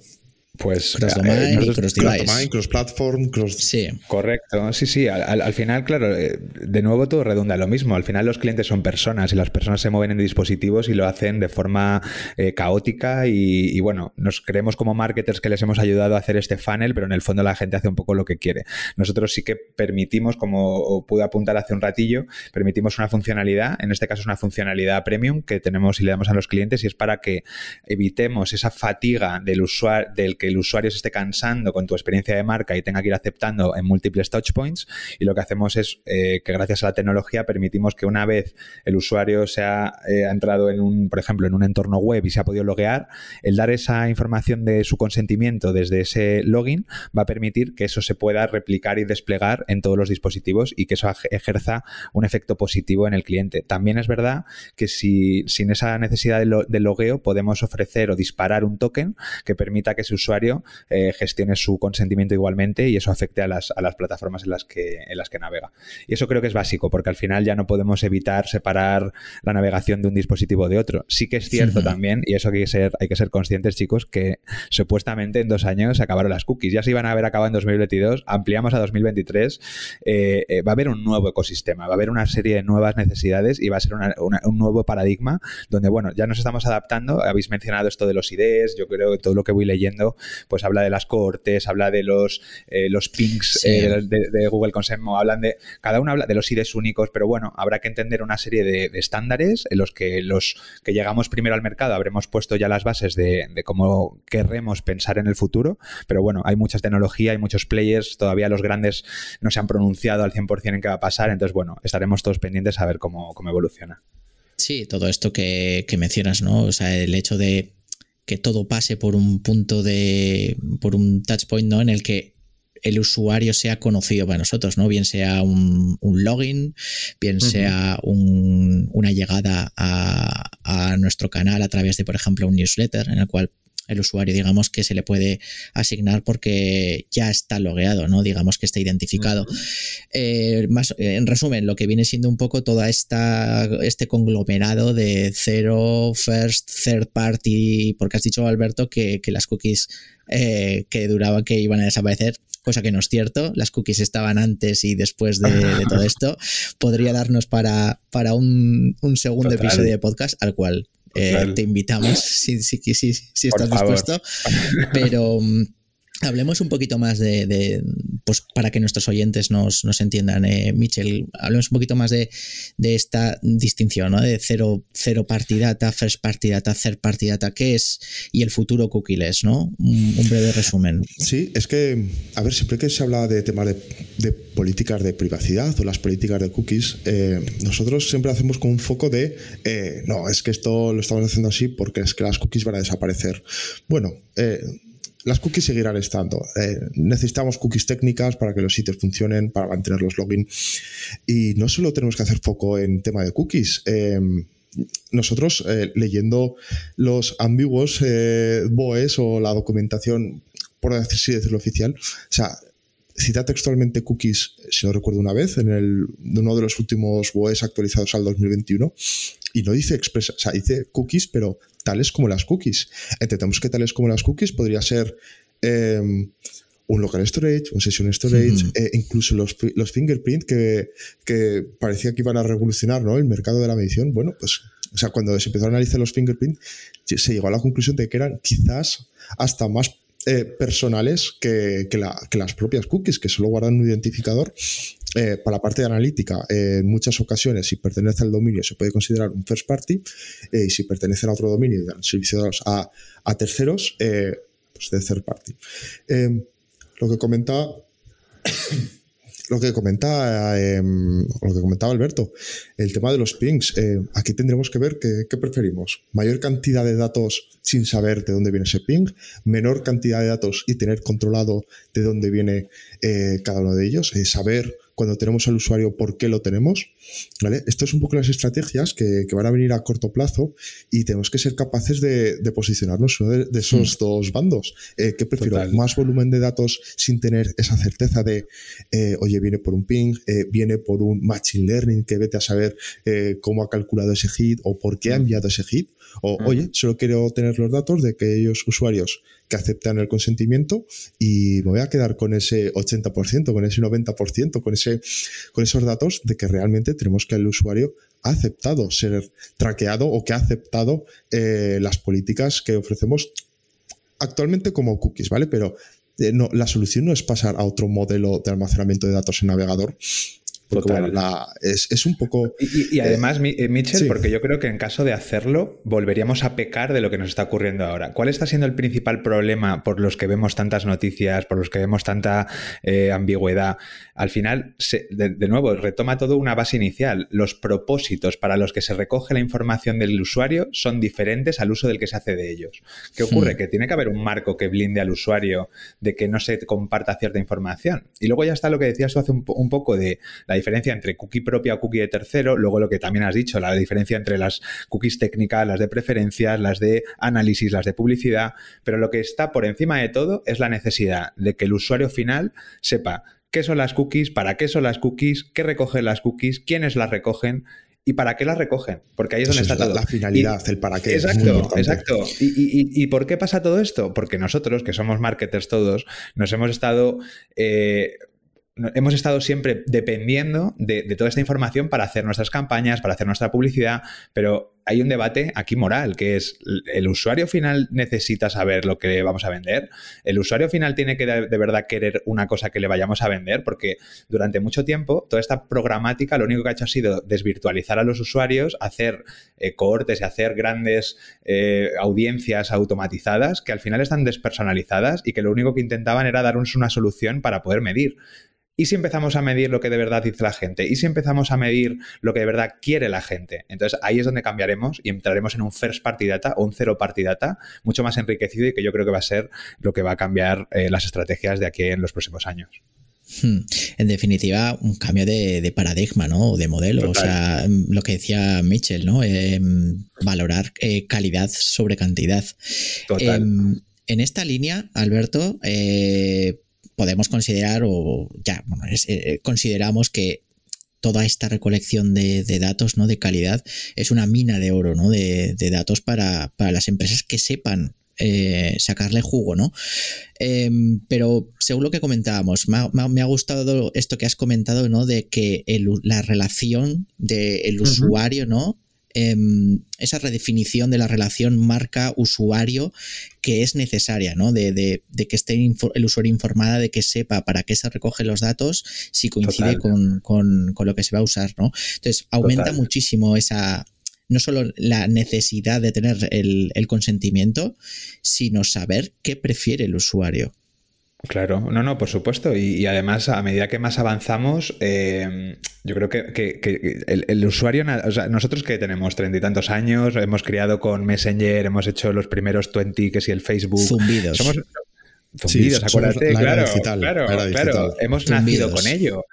y cross device. Cross platform, cross. Sí. Correcto. Sí, sí. Al, final, claro, eh, de nuevo todo redunda lo mismo. Al final los clientes son personas y las personas se mueven en dispositivos y lo hacen de forma eh, caótica y, bueno, nos creemos como marketers que les hemos ayudado a hacer este funnel, pero en el fondo la gente hace un poco lo que quiere. Nosotros sí que permitimos, como pude apuntar hace un ratillo, permitimos una funcionalidad, en este caso es una funcionalidad premium que tenemos y le damos a los clientes y es para que evitemos esa fatiga del usuario, del que el usuario se esté cansando con tu experiencia de marca y tenga que ir aceptando en múltiples touchpoints. Y lo que hacemos es eh, que gracias a la tecnología permitimos que una vez el usuario se ha, eh, entrado en un, por ejemplo, en un entorno web y se ha podido loguear, el dar esa información de su consentimiento desde ese login va a permitir que eso se pueda replicar y desplegar en todos los dispositivos y que eso ejerza un efecto positivo en el cliente. También es verdad que si sin esa necesidad de, logueo podemos ofrecer o disparar un token que permita que ese usuario eh, gestione su consentimiento igualmente y eso afecte a las, plataformas en las, que, en las que navega. Y eso creo que es básico, porque al final ya no podemos evitar separar la navegación de un dispositivo de otro. Sí que es cierto también, y eso hay que, ser, hay que ser conscientes, chicos, que supuestamente en dos años se acabaron las cookies. Ya se iban a haber acabado en 2022, ampliamos a 2023, eh, eh, va a haber un nuevo ecosistema, va a haber una serie de nuevas necesidades y va a ser un nuevo paradigma donde, bueno, ya nos estamos adaptando. Habéis mencionado esto de los IDs, yo creo que todo lo que voy leyendo pues habla de las cohortes, habla de los, eh, los pings eh, de, Google Consemo, hablan de, cada uno habla de los IDs únicos, pero bueno, habrá que entender una serie de, estándares en los que los que llegamos primero al mercado habremos puesto ya las bases de, cómo querremos pensar en el futuro, pero bueno, hay mucha tecnología, hay muchos players, todavía los grandes no se han pronunciado al 100% en qué va a pasar, entonces bueno, estaremos todos pendientes a ver cómo, cómo evoluciona. Sí, todo esto que, que, mencionas, ¿no? O sea, el hecho de que todo pase por un punto de, por un touchpoint, ¿no? En el que el usuario sea conocido para nosotros, ¿no? Bien sea un, login, bien sea una llegada a, a, nuestro canal a través de, por ejemplo, un newsletter en el cual el usuario, digamos que se le puede asignar porque ya está logueado, ¿no? Digamos que está identificado. Eh, más, eh, en resumen, lo que viene siendo un poco toda esta este conglomerado de cero, first, third party, porque has dicho, Alberto, que, las cookies eh, que duraban, que iban a desaparecer, cosa que no es cierto. Las cookies estaban antes y después de, todo [laughs] esto. Podría darnos para, para un, segundo episodio de podcast, al cual eh, te invitamos si, si, si, si estás dispuesto. Pero mm, Hablemos un poquito más de, pues para que nuestros oyentes nos, entiendan, eh, hablemos un poquito más de, esta distinción, ¿no? De cero, cero party data, first party data, third party data, ¿qué es? Y el futuro cookieless, ¿no? Un, breve resumen. Sí, es que, a ver, siempre que se habla de temas de, políticas de privacidad o las políticas de cookies, eh, nosotros siempre hacemos con un foco de, eh, no, es que esto lo estamos haciendo así porque es que las cookies van a desaparecer. Bueno, eh, las cookies seguirán estando. Eh, necesitamos cookies técnicas para que los sitios funcionen, para mantener los login. Y no solo tenemos que hacer foco en tema de cookies. Eh, nosotros, eh, leyendo los ambiguos BOEs o la documentación, por decir decirlo oficial, o sea, cita textualmente cookies, si no recuerdo una vez, en el, uno de los últimos BOEs actualizados al 2021, y no dice expresa, o sea, dice cookies, pero tales como las cookies. Entendemos que tales como las cookies podría ser em, un local storage, un session storage, e incluso los, los fingerprint que, que, parecía que iban a revolucionar ¿no? el mercado de la medición. Bueno, pues o sea, cuando se empezó a analizar los fingerprint, se llegó a la conclusión de que eran quizás hasta más eh, personales que, las propias cookies, que solo guardan un identificador. Eh, para la parte de analítica, eh, en muchas ocasiones, si pertenece al dominio, se puede considerar un first party, y si pertenece a otro dominio y dan servicios a, terceros, pues de third party. lo que comenta [coughs] lo que comentaba, em, lo que comentaba Alberto, el tema de los pings. Eh, aquí tendremos que ver qué, preferimos. Mayor cantidad de datos sin saber de dónde viene ese ping, menor cantidad de datos y tener controlado de dónde viene eh, cada uno de ellos, eh, saber cuando tenemos al usuario por qué lo tenemos. ¿vale? Esto es un poco las estrategias que, van a venir a corto plazo y tenemos que ser capaces de, posicionarnos uno de, esos dos bandos. Eh, ¿Qué prefiero? ¿Más volumen de datos sin tener esa certeza de, eh, oye, viene por un ping, eh, viene por un machine learning que vete a saber cómo ha calculado ese hit o por qué ha enviado ese hit? O, oye, solo quiero tener los datos de aquellos usuarios que aceptan el consentimiento y me voy a quedar con ese 80%, con ese 90%, con, ese, con esos datos de que realmente tenemos que el usuario ha aceptado ser traqueado o que ha aceptado eh, las políticas que ofrecemos actualmente como cookies, ¿vale? Pero eh, no, la solución no es pasar a otro modelo de almacenamiento de datos en navegador, es, un poco. Y, además, eh, Mitchell, porque yo creo que en caso de hacerlo, volveríamos a pecar de lo que nos está ocurriendo ahora. ¿Cuál está siendo el principal problema por los que vemos tantas noticias, por los que vemos tanta eh, ambigüedad? Al final, de, nuevo, retoma todo una base inicial. Los propósitos para los que se recoge la información del usuario son diferentes al uso del que se hace de ellos. ¿Qué ocurre? Hmm. Que tiene que haber un marco que blinde al usuario de que no se comparta cierta información. Y luego ya está lo que decías tú hace un, un poco de la diferencia entre cookie propia o cookie de tercero, luego lo que también has dicho, la diferencia entre las cookies técnicas, las de preferencias, las de análisis, las de publicidad, pero lo que está por encima de todo es la necesidad de que el usuario final sepa qué son las cookies, para qué son las cookies, qué recogen las cookies, quiénes las recogen, ¿Y para qué las recogen? Porque ahí es donde está todo. La finalidad, el para qué. Exacto, exacto. Y, por qué pasa todo esto? Porque nosotros, que somos marketers todos, nos hemos estado eh, hemos estado siempre dependiendo de, toda esta información para hacer nuestras campañas, para hacer nuestra publicidad, pero hay un debate aquí moral, que es, ¿el usuario final necesita saber lo que vamos a vender? ¿El usuario final tiene que de, verdad querer una cosa que le vayamos a vender? Porque durante mucho tiempo toda esta programática lo único que ha hecho ha sido desvirtualizar a los usuarios, hacer eh, cohortes y hacer grandes eh, audiencias automatizadas que al final están despersonalizadas y que lo único que intentaban era darnos una solución para poder medir. ¿Y si empezamos a medir lo que de verdad dice la gente? ¿Y si empezamos a medir lo que de verdad quiere la gente? Entonces ahí es donde cambiaremos y entraremos en un first party data o un zero party data mucho más enriquecido y que yo creo que va a ser lo que va a cambiar eh, las estrategias de aquí en los próximos años. Hmm. En definitiva, un cambio de, paradigma, ¿no? O de modelo. O sea, lo que decía Mitchell, ¿no? Em, valorar eh, calidad sobre cantidad. Total. Em, en esta línea, Alberto, eh, podemos considerar, o ya, bueno, eh, consideramos que toda esta recolección de, datos ¿no? de calidad es una mina de oro ¿no? de, datos para, las empresas que sepan eh, sacarle jugo, ¿no? Em, pero según lo que comentábamos, me ha, gustado esto que has comentado, ¿no? De que la relación del usuario, ¿no? Em, esa redefinición de la relación marca-usuario que es necesaria, ¿no? De, que esté el usuario informada, de que sepa para qué se recogen los datos, si coincide con, lo que se va a usar, ¿no? Entonces, aumenta muchísimo esa, no solo la necesidad de tener el, el, consentimiento, sino saber qué prefiere el usuario. Claro, no, no, por supuesto. Y, además, a medida que más avanzamos, eh, yo creo que, el, usuario, o sea, nosotros que tenemos treinta y tantos años, hemos criado con Messenger, hemos hecho los primeros 20, que si el Facebook. Zumbidos. Somos, zumbidos, acuérdate, claro, claro, claro, hemos nacido con ello.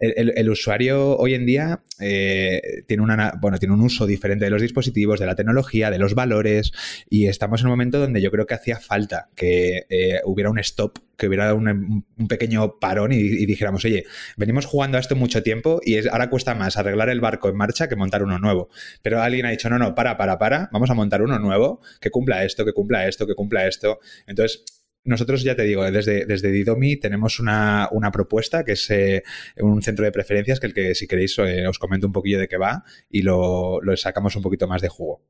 El, usuario hoy en día eh, tiene, una, bueno, tiene un uso diferente de los dispositivos, de la tecnología, de los valores, y estamos en un momento donde yo creo que hacía falta que eh, hubiera un stop, que hubiera un, pequeño parón y, dijéramos, oye, venimos jugando a esto mucho tiempo y ahora cuesta más arreglar el barco en marcha que montar uno nuevo. Pero alguien ha dicho, no, no, para, para, para, vamos a montar uno nuevo que cumpla esto, que cumpla esto, que cumpla esto. Entonces, nosotros ya te digo, desde, desde Didomi tenemos una, propuesta que es eh, un centro de preferencias que el que si queréis eh, os comento un poquillo de qué va y lo, sacamos un poquito más de jugo.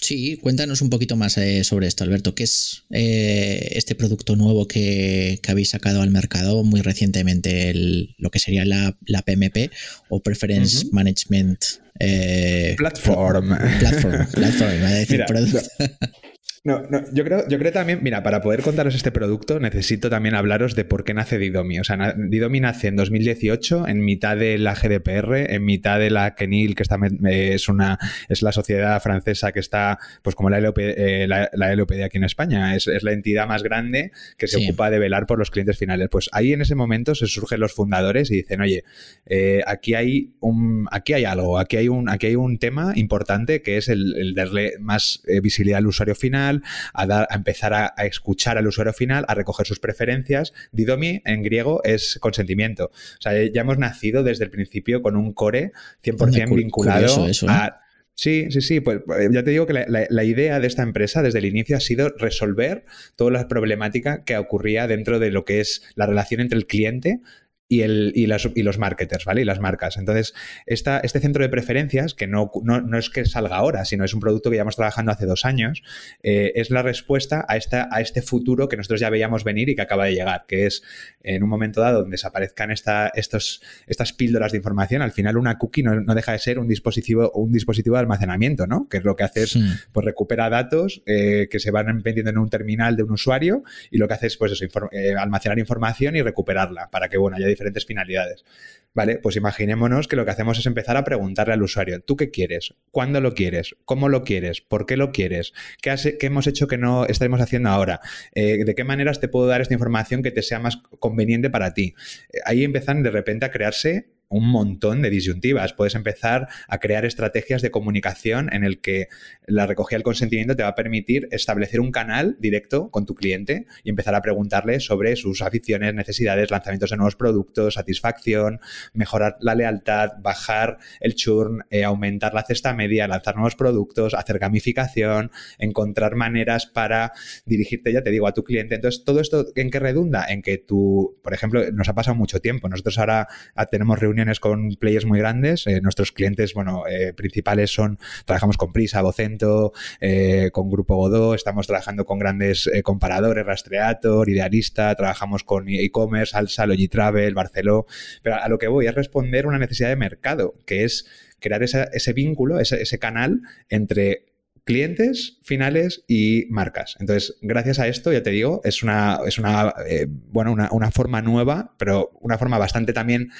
Sí, cuéntanos un poquito más eh, sobre esto, Alberto. ¿Qué es este producto nuevo que, habéis sacado al mercado muy recientemente, lo que sería la, PMP o Preference Management Eh, platform. Platform, platform, a decir Mira, producto. [laughs] No, no, yo creo, yo creo también, mira, para poder contaros este producto necesito también hablaros de por qué nace Didomi. O sea, Didomi nace en 2018, en mitad de la GDPR, en mitad de la CNIL, que está, me- es una es la sociedad francesa que está, pues como la, LOP, eh, la, la LOPD aquí en España, es, es la entidad más grande que se Sí. ocupa de velar por los clientes finales. Pues ahí en ese momento se surgen los fundadores y dicen, oye, eh, aquí hay un, aquí hay algo, aquí hay un, aquí hay un tema importante que es el, el darle más eh, visibilidad al usuario final, a, dar, a empezar a, a escuchar al usuario final, a recoger sus preferencias. Didomi en griego es consentimiento. O sea, ya hemos nacido desde el principio con un core 100% Hombre, cu- vinculado eso, ¿eh? a Sí, sí, sí. Pues eh, ya te digo que la, la- la idea de esta empresa desde el inicio ha sido resolver toda la problemática que ocurría dentro de lo que es la relación entre el cliente y, el, y, las- y los marketers, ¿vale? Y las marcas. Entonces, esta, este centro de preferencias, que no, no, no es que salga ahora, sino es un producto que llevamos trabajando hace dos años, eh, es la respuesta a, esta, a este futuro que nosotros ya veíamos venir y que acaba de llegar, que es en un momento dado donde desaparezcan esta, estos, estas píldoras de información, al final una cookie no, no deja de ser un dispositivo, un dispositivo de almacenamiento, ¿no? Que es lo que hace es pues recupera datos eh, que se van metiendo en un terminal de un usuario y lo que hace es pues eso, eh, almacenar información y recuperarla para que bueno haya diferentes finalidades. Vale, pues imaginémonos que lo que hacemos es empezar a preguntarle al usuario, ¿tú qué quieres? ¿Cuándo lo quieres? ¿Cómo lo quieres? ¿Por qué lo quieres? ¿Qué, has- qué hemos hecho que no estaremos haciendo ahora? Eh, ¿De qué maneras te puedo dar esta información que te sea más conveniente para ti? Eh, ahí empiezan de repente a crearse un montón de disyuntivas. Puedes empezar a crear estrategias de comunicación en el que la recogida del consentimiento te va a permitir establecer un canal directo con tu cliente y empezar a preguntarle sobre sus aficiones, necesidades, lanzamientos de nuevos productos, satisfacción, mejorar la lealtad, bajar el churn, eh, aumentar la cesta media, lanzar nuevos productos, hacer gamificación, encontrar maneras para dirigirte, ya te digo, a tu cliente. Entonces, ¿todo esto en qué redunda? En que tú, por ejemplo, nos ha pasado mucho tiempo. Nosotros ahora ah, tenemos reuniones con players muy grandes. eh, nuestros clientes, bueno, eh, principales son, trabajamos con Prisa, Vocento, eh, con Grupo Godó, estamos trabajando con grandes comparadores, Rastreator, Idealista, trabajamos con e-commerce, Alsa, Logitravel, Barceló. Pero a lo que voy es responder una necesidad de mercado, que es crear ese vínculo, ese, canal entre clientes finales y marcas. Entonces, gracias a esto, ya te digo, es una, es una, eh, bueno, una forma nueva, pero una forma bastante también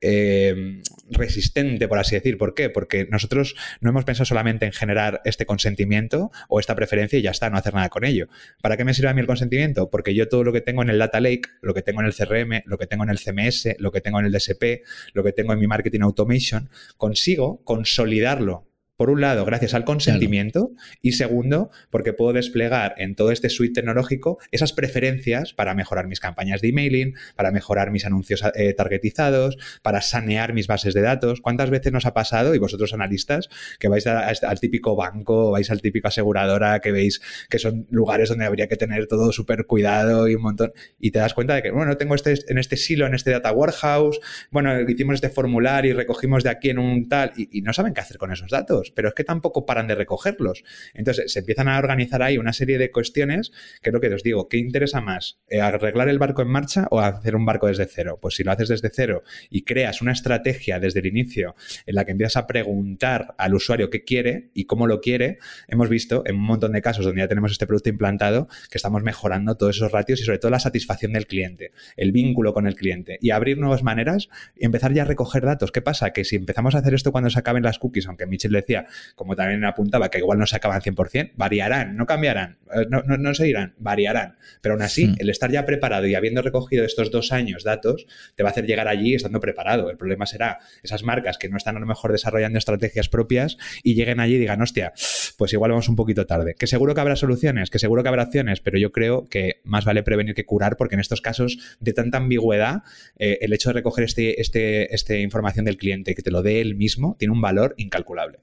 eh, resistente, por así decir. ¿Por qué? Porque nosotros no hemos pensado solamente en generar este consentimiento o esta preferencia y ya está, no hacer nada con ello. ¿Para qué me sirve a mí el consentimiento? Porque yo todo lo que tengo en el Data Lake, lo que tengo en el CRM, lo que tengo en el CMS, lo que tengo en el DSP, lo que tengo en mi Marketing Automation, consigo consolidarlo. Por un lado, gracias al consentimiento y segundo, porque puedo desplegar en todo este suite tecnológico esas preferencias para mejorar mis campañas de emailing, para mejorar mis anuncios eh, targetizados, para sanear mis bases de datos. ¿Cuántas veces nos ha pasado, y vosotros analistas, que vais a- a- al típico banco, vais al típico aseguradora, que veis que son lugares donde habría que tener todo súper cuidado y un montón, y te das cuenta de que, bueno, tengo este, en este silo, en este data warehouse, bueno, hicimos este formulario y recogimos de aquí en un tal, y, y no saben qué hacer con esos datos, pero es que tampoco paran de recogerlos. Entonces se empiezan a organizar ahí una serie de cuestiones que es lo que os digo, ¿qué interesa más? Eh, ¿Arreglar el barco en marcha o hacer un barco desde cero? Pues si lo haces desde cero y creas una estrategia desde el inicio en la que empiezas a preguntar al usuario qué quiere y cómo lo quiere, hemos visto en un montón de casos donde ya tenemos este producto implantado que estamos mejorando todos esos ratios y sobre todo la satisfacción del cliente, el vínculo con el cliente y abrir nuevas maneras y empezar ya a recoger datos. ¿Qué pasa? Que si empezamos a hacer esto cuando se acaben las cookies, aunque Michel decía, como también apuntaba, que igual no se acaban 100%, variarán, no cambiarán, eh, no, no, no seguirán, variarán. Pero aún así, Hmm. el estar ya preparado y habiendo recogido estos dos años datos, te va a hacer llegar allí estando preparado. El problema será esas marcas que no están a lo mejor desarrollando estrategias propias y lleguen allí y digan, hostia, pues igual vamos un poquito tarde. Que seguro que habrá soluciones, que seguro que habrá acciones, pero yo creo que más vale prevenir que curar, porque en estos casos de tanta ambigüedad, eh, el hecho de recoger este, este, este información del cliente, que te lo dé él mismo, tiene un valor incalculable.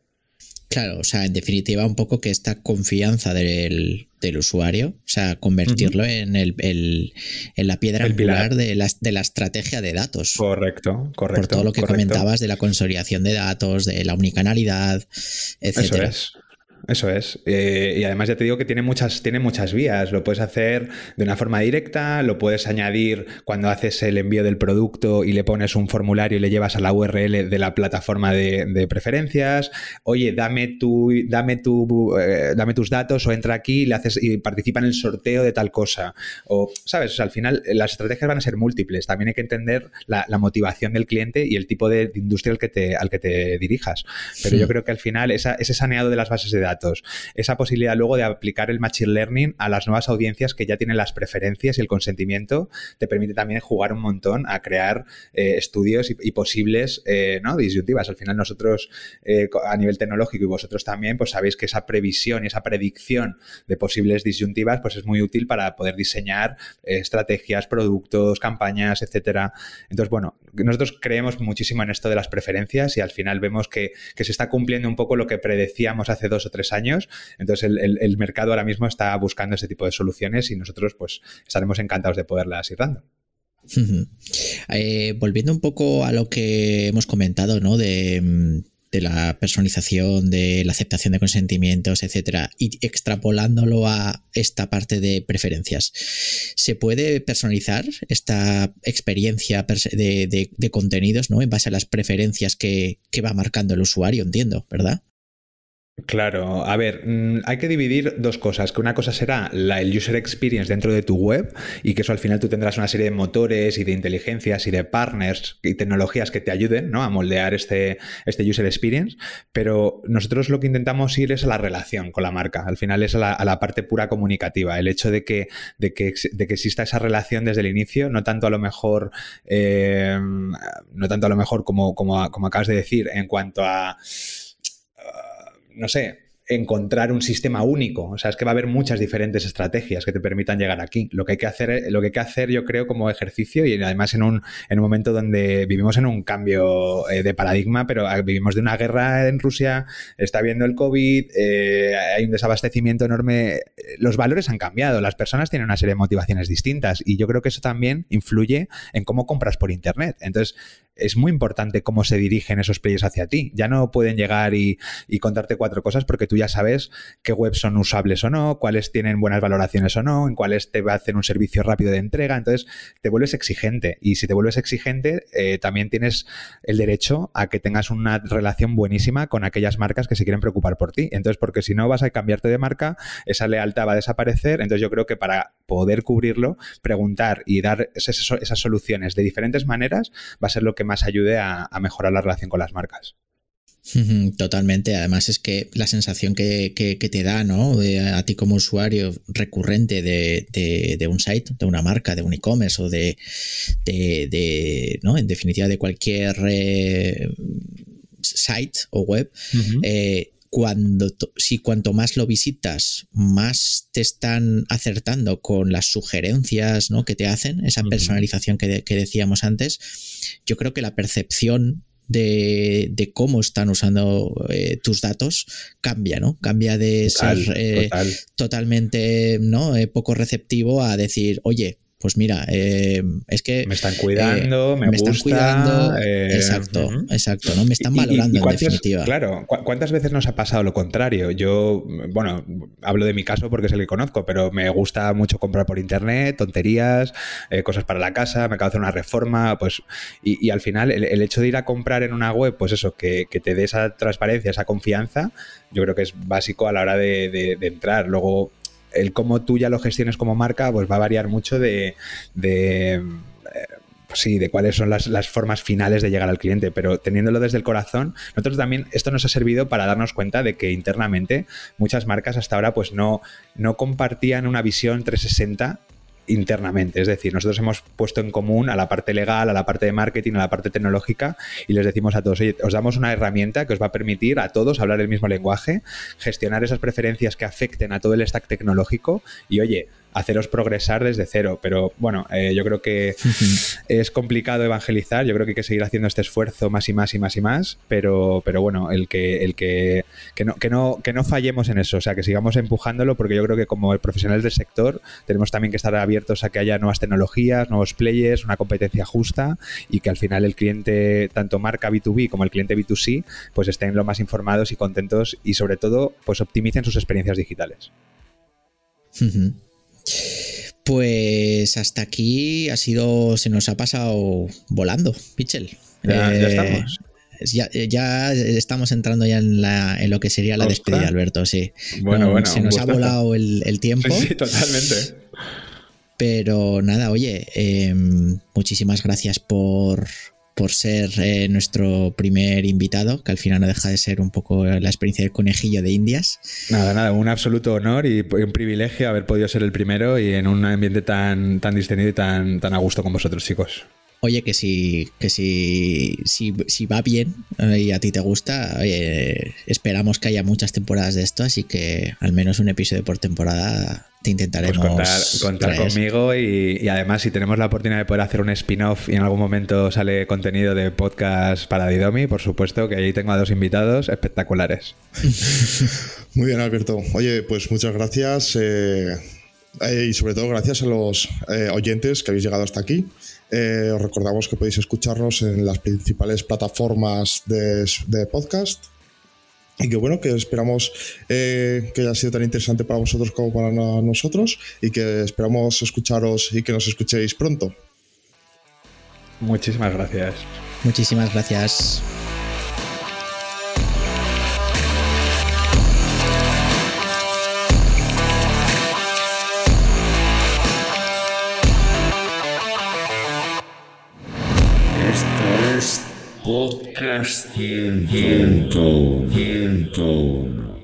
Claro, o sea, en definitiva, un poco que esta confianza del, del usuario, o sea, convertirlo en, el, el- en la piedra El angular de la, de la estrategia de datos. Correcto, correcto. por todo lo que correcto. comentabas de la consolidación de datos, de la omnicanalidad, Eso etcétera. es. Eso es. Eh, y además ya te digo que tiene muchas, tiene muchas vías. Lo puedes hacer de una forma directa, lo puedes añadir cuando haces el envío del producto y le pones un formulario y le llevas a la URL de la plataforma de, preferencias. Oye, dame tu, dame tu, eh, dame tus datos o entra aquí y le haces y participa en el sorteo de tal cosa. O, sabes, al final las estrategias van a ser múltiples. También hay que entender la, motivación del cliente y el tipo de industria al que te, al que te dirijas. Pero yo creo que al final ese saneado de las bases de datos, esa posibilidad luego de aplicar el Machine Learning a las nuevas audiencias que ya tienen las preferencias y el consentimiento, te permite también jugar un montón a crear eh, estudios y, posibles eh, ¿no? disyuntivas. Al final nosotros eh, a nivel tecnológico y vosotros también, pues sabéis que esa previsión y esa predicción de posibles disyuntivas pues es muy útil para poder diseñar estrategias, productos, campañas, etcétera. Entonces, bueno, nosotros creemos muchísimo en esto de las preferencias y al final vemos que, que se está cumpliendo un poco lo que predecíamos hace dos o tres años. Entonces el, mercado ahora mismo está buscando ese tipo de soluciones y nosotros pues estaremos encantados de poderlas ir dando. Eh, volviendo un poco a lo que hemos comentado, ¿no? De mm, de la personalización, de la aceptación de consentimientos, etcétera, y extrapolándolo a esta parte de preferencias. ¿Se puede personalizar esta experiencia de, de, contenidos ¿no? en base a las preferencias que, que va marcando el usuario, entiendo, ¿verdad? Claro, a ver, mm, hay que dividir dos cosas, que una cosa será la, el user experience dentro de tu web y que eso al final tú tendrás una serie de motores y de inteligencias y de partners y tecnologías que te ayuden ¿no? a moldear este, este user experience, pero nosotros lo que intentamos ir es a la relación con la marca, al final es a la, parte pura comunicativa, el hecho de que, de, que, de que exista esa relación desde el inicio, no tanto a lo mejor, eh, no tanto a lo mejor como, como, como acabas de decir en cuanto a no sé, encontrar un sistema único. O sea, es que va a haber muchas diferentes estrategias que te permitan llegar aquí. Lo que hay que hacer, lo que hay que hacer yo creo, como ejercicio, y además en un, en un momento donde vivimos en un cambio eh, de paradigma, pero ah, vivimos de una guerra en Rusia, está habiendo el COVID, eh, hay un desabastecimiento enorme. Los valores han cambiado, las personas tienen una serie de motivaciones distintas y yo creo que eso también influye en cómo compras por Internet. Entonces, es muy importante cómo se dirigen esos players hacia ti. Ya no pueden llegar y, contarte cuatro cosas porque tú ya sabes qué webs son usables o no, cuáles tienen buenas valoraciones o no, en cuáles te va a hacer un servicio rápido de entrega. Entonces, te vuelves exigente. Y si te vuelves exigente, eh, también tienes el derecho a que tengas una relación buenísima con aquellas marcas que se quieren preocupar por ti. Entonces, porque si no vas a cambiarte de marca, esa lealtad va a desaparecer. Entonces, yo creo que para poder cubrirlo, preguntar y dar esas, esas soluciones de diferentes maneras va a ser lo que más ayude a, mejorar la relación con las marcas. Totalmente. Además es que la sensación que, te da, ¿no? a ti como usuario recurrente de, un site, de una marca, de un e-commerce o de, ¿no? En definitiva, de cualquier eh, site o web, cuando si cuanto más lo visitas, más te están acertando con las sugerencias ¿no? que te hacen, esa personalización que, decíamos antes, yo creo que la percepción de, cómo están usando eh, tus datos cambia, ¿no? Cambia de ser eh, totalmente ¿no? Eh, poco receptivo a decir, oye, pues mira, eh, es que... Me están cuidando, eh, me, me, están cuidando. Eh, exacto, exacto, ¿no? Me están valorando en definitiva. Claro, ¿cuántas veces nos ha pasado lo contrario? Yo, bueno, hablo de mi caso porque es el que conozco, pero me gusta mucho comprar por internet, tonterías, cosas para la casa, me acabo de hacer una reforma, pues... Y, al final el, hecho de ir a comprar en una web, pues eso, que, te dé esa transparencia, esa confianza, yo creo que es básico a la hora de entrar. Luego el cómo tú ya lo gestiones como marca, pues va a variar mucho de, eh, pues sí, de cuáles son las, formas finales de llegar al cliente, pero teniéndolo desde el corazón, nosotros también, esto nos ha servido para darnos cuenta de que internamente muchas marcas hasta ahora pues no, no compartían una visión 360 internamente. Es decir, nosotros hemos puesto en común a la parte legal, a la parte de marketing, a la parte tecnológica y les decimos a todos, oye, os damos una herramienta que os va a permitir a todos hablar el mismo lenguaje, gestionar esas preferencias que afecten a todo el stack tecnológico y, oye, haceros progresar desde cero. Pero bueno, eh, yo creo que [laughs] es complicado evangelizar, yo creo que hay que seguir haciendo este esfuerzo más y más y más y más, pero, pero bueno, el que, el que, que, no, que, no, que no fallemos en eso, o sea, que sigamos empujándolo, porque yo creo que como profesionales del sector tenemos también que estar abiertos a que haya nuevas tecnologías, nuevos players, una competencia justa y que al final el cliente, tanto marca B2B como el cliente B2C, pues estén lo más informados y contentos y sobre todo, pues optimicen sus experiencias digitales. Pues hasta aquí ha sido, se nos ha pasado volando, Pichel. Ya, eh, estamos. Ya, estamos entrando ya en, lo que sería la despedida, Alberto, sí. Bueno, bueno. Se nos ha volado el, tiempo. Sí, totalmente. Pero nada, oye, em, muchísimas gracias por, por ser eh, nuestro primer invitado, que al final no deja de ser un poco la experiencia del conejillo de Indias. Nada, nada, un absoluto honor y un privilegio haber podido ser el primero y en un ambiente tan, tan distendido y tan, tan a gusto con vosotros, chicos. Oye, que si, que si, si, va bien eh, y a ti te gusta, esperamos que haya muchas temporadas de esto, así que al menos un episodio por temporada te intentaremos. Pues contar, conmigo y, además si tenemos la oportunidad de poder hacer un spin-off y en algún momento sale contenido de podcast para Didomi, por supuesto que ahí tengo a dos invitados espectaculares. [laughs] Muy bien, Alberto. Oye, pues muchas gracias eh, eh, y sobre todo gracias a los oyentes que habéis llegado hasta aquí. Eh, os recordamos que podéis escucharnos en las principales plataformas de, podcast. Y que bueno, que esperamos eh, que haya sido tan interesante para vosotros como para nosotros y que esperamos escucharos y que nos escuchéis pronto. Muchísimas gracias. Muchísimas gracias. Podcast Game Game Game